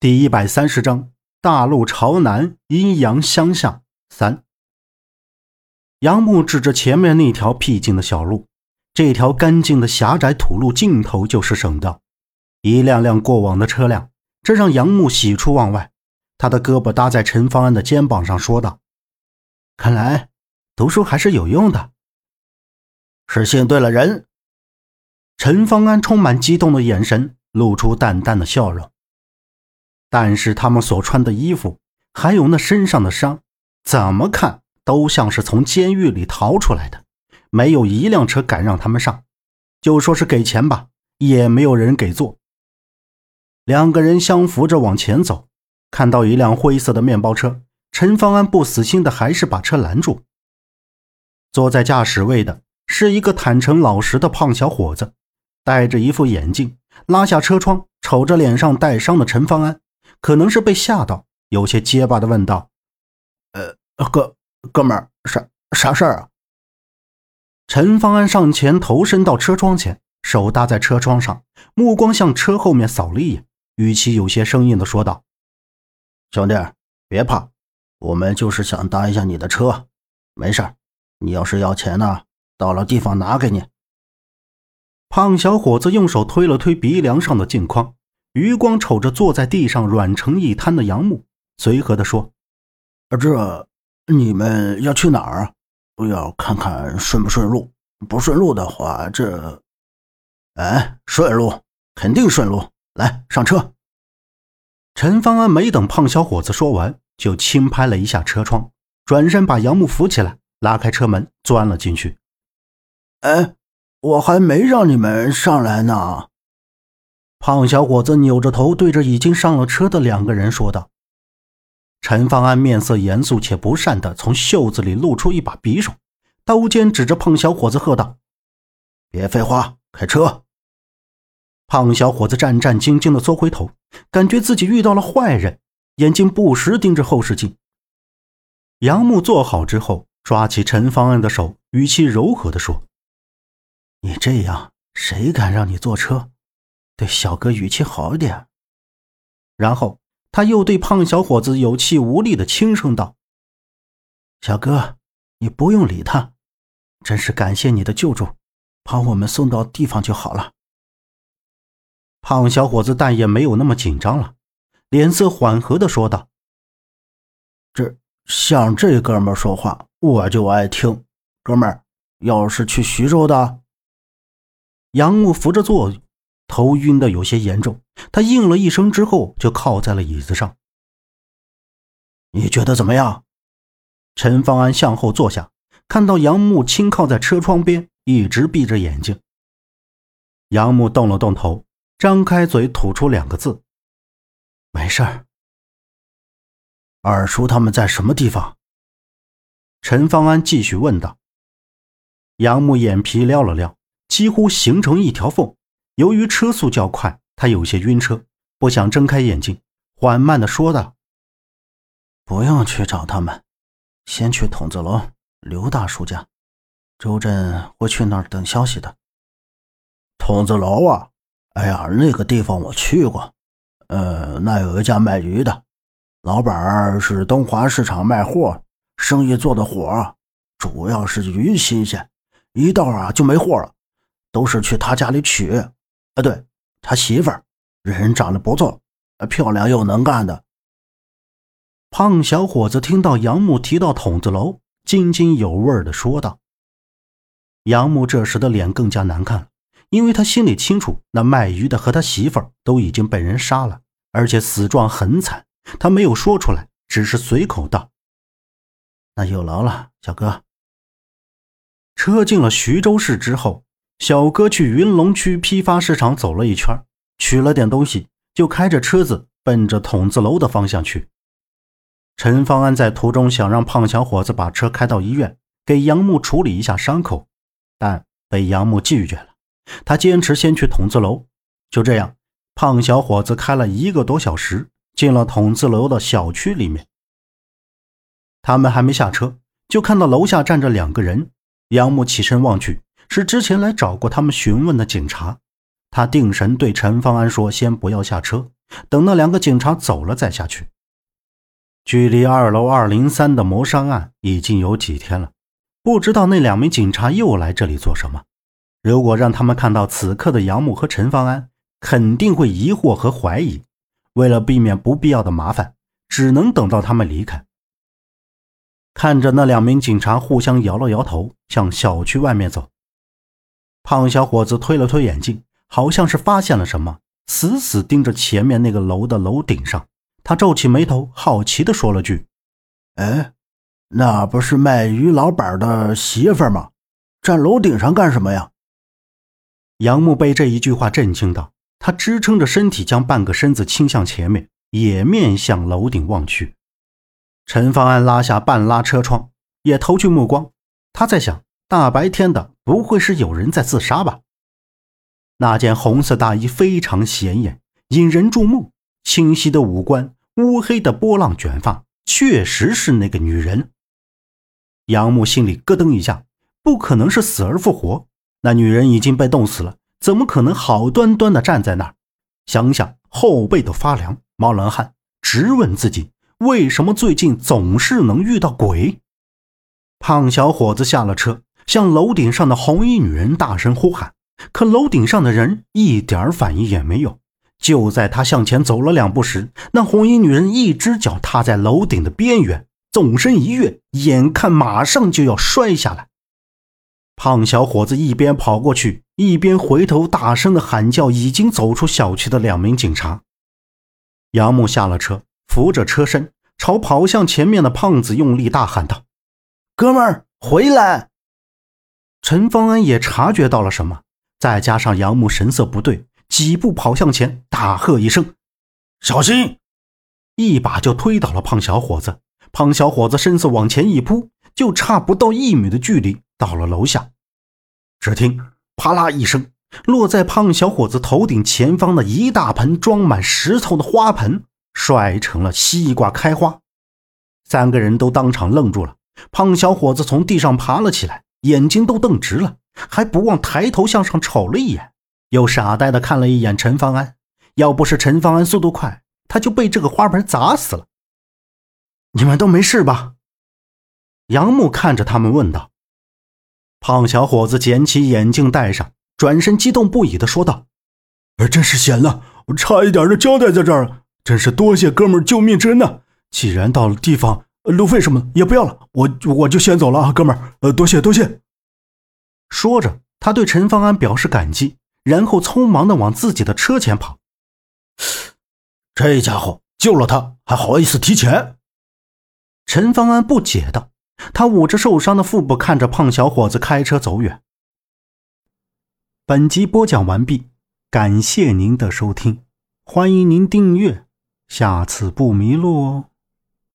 第一百三十章：大路朝南，阴阳相向。三。杨木指着前面那条僻静的小路，这条干净的狭窄土路尽头就是省道，一辆辆过往的车辆，这让杨木喜出望外。他的胳膊搭在陈方安的肩膀上，说道：“看来读书还是有用的。”是信对了人。陈方安充满激动的眼神露出淡淡的笑容。但是他们所穿的衣服，还有那身上的伤，怎么看都像是从监狱里逃出来的。没有一辆车敢让他们上，就说是给钱吧，也没有人给坐。两个人相扶着往前走，看到一辆灰色的面包车，陈方安不死心的还是把车拦住。坐在驾驶位的是一个坦诚老实的胖小伙子，戴着一副眼镜，拉下车窗，瞅着脸上带伤的陈方安。可能是被吓到，有些结巴的问道：“呃，哥，哥们儿，啥啥事儿啊？”陈方安上前头伸到车窗前，手搭在车窗上，目光向车后面扫了一眼，语气有些生硬的说道：“兄弟，别怕，我们就是想搭一下你的车，没事你要是要钱呢，到了地方拿给你。”胖小伙子用手推了推鼻梁上的镜框。余光瞅着坐在地上软成一滩的杨木，随和地说：“这你们要去哪儿？要看看顺不顺路。不顺路的话，这……哎，顺路，肯定顺路。来，上车。”陈方安没等胖小伙子说完，就轻拍了一下车窗，转身把杨木扶起来，拉开车门，钻了进去。“哎，我还没让你们上来呢。”胖小伙子扭着头，对着已经上了车的两个人说道：“陈方安面色严肃且不善的从袖子里露出一把匕首，刀尖指着胖小伙子喝道：‘别废话，开车！’胖小伙子战战兢兢的缩回头，感觉自己遇到了坏人，眼睛不时盯着后视镜。杨木坐好之后，抓起陈方安的手，语气柔和的说：‘你这样，谁敢让你坐车？’”对小哥语气好一点，然后他又对胖小伙子有气无力的轻声道：“小哥，你不用理他，真是感谢你的救助，把我们送到地方就好了。”胖小伙子但也没有那么紧张了，脸色缓和的说道：“这像这哥们说话，我就爱听。哥们儿，要是去徐州的。”杨木扶着座椅。头晕的有些严重，他应了一声之后就靠在了椅子上。你觉得怎么样？陈方安向后坐下，看到杨木轻靠在车窗边，一直闭着眼睛。杨木动了动头，张开嘴吐出两个字：“没事儿。”二叔他们在什么地方？陈方安继续问道。杨木眼皮撩了撩，几乎形成一条缝。由于车速较快，他有些晕车，不想睁开眼睛，缓慢的说道：“不用去找他们，先去筒子楼刘大叔家，周震会去那儿等消息的。”筒子楼啊，哎呀，那个地方我去过，呃，那有一家卖鱼的，老板是东华市场卖货，生意做的火，主要是鱼新鲜，一到啊就没货了，都是去他家里取。啊，对他媳妇儿，人长得不错，漂亮又能干的。胖小伙子听到杨木提到筒子楼，津津有味的说道。杨木这时的脸更加难看了，因为他心里清楚，那卖鱼的和他媳妇儿都已经被人杀了，而且死状很惨。他没有说出来，只是随口道：“那有劳了，小哥。”车进了徐州市之后。小哥去云龙区批发市场走了一圈，取了点东西，就开着车子奔着筒子楼的方向去。陈方安在途中想让胖小伙子把车开到医院，给杨木处理一下伤口，但被杨木拒绝了。他坚持先去筒子楼。就这样，胖小伙子开了一个多小时，进了筒子楼的小区里面。他们还没下车，就看到楼下站着两个人。杨木起身望去。是之前来找过他们询问的警察，他定神对陈方安说：“先不要下车，等那两个警察走了再下去。距离二楼二零三的谋杀案已经有几天了，不知道那两名警察又来这里做什么。如果让他们看到此刻的杨木和陈方安，肯定会疑惑和怀疑。为了避免不必要的麻烦，只能等到他们离开。看着那两名警察互相摇了摇头，向小区外面走。胖小伙子推了推眼镜，好像是发现了什么，死死盯着前面那个楼的楼顶上。他皱起眉头，好奇地说了句：“哎，那不是卖鱼老板的媳妇吗？站楼顶上干什么呀？”杨木被这一句话震惊到，他支撑着身体，将半个身子倾向前面，也面向楼顶望去。陈方安拉下半拉车窗，也投去目光。他在想：大白天的，不会是有人在自杀吧？那件红色大衣非常显眼，引人注目。清晰的五官，乌黑的波浪卷发，确实是那个女人。杨木心里咯噔一下，不可能是死而复活。那女人已经被冻死了，怎么可能好端端的站在那儿？想想后背都发凉，冒冷汗，直问自己。为什么最近总是能遇到鬼？胖小伙子下了车，向楼顶上的红衣女人大声呼喊，可楼顶上的人一点反应也没有。就在他向前走了两步时，那红衣女人一只脚踏在楼顶的边缘，纵身一跃，眼看马上就要摔下来。胖小伙子一边跑过去，一边回头大声的喊叫已经走出小区的两名警察。杨木下了车。扶着车身，朝跑向前面的胖子用力大喊道：“哥们儿，回来！”陈方安也察觉到了什么，再加上杨木神色不对，几步跑向前，大喝一声：“小心！”一把就推倒了胖小伙子。胖小伙子身子往前一扑，就差不到一米的距离到了楼下。只听“啪啦”一声，落在胖小伙子头顶前方的一大盆装满石头的花盆。摔成了西瓜开花，三个人都当场愣住了。胖小伙子从地上爬了起来，眼睛都瞪直了，还不忘抬头向上瞅了一眼，又傻呆的看了一眼陈方安。要不是陈方安速度快，他就被这个花盆砸死了。你们都没事吧？杨木看着他们问道。胖小伙子捡起眼镜戴上，转身激动不已的说道：“真是险了，我差一点就交代在这儿了。”真是多谢哥们救命之恩呐！既然到了地方，路费什么也不要了，我我就先走了啊，哥们儿，呃，多谢多谢。说着，他对陈方安表示感激，然后匆忙的往自己的车前跑。这家伙救了他，还好意思提钱？陈方安不解道。他捂着受伤的腹部，看着胖小伙子开车走远。本集播讲完毕，感谢您的收听，欢迎您订阅。下次不迷路哦。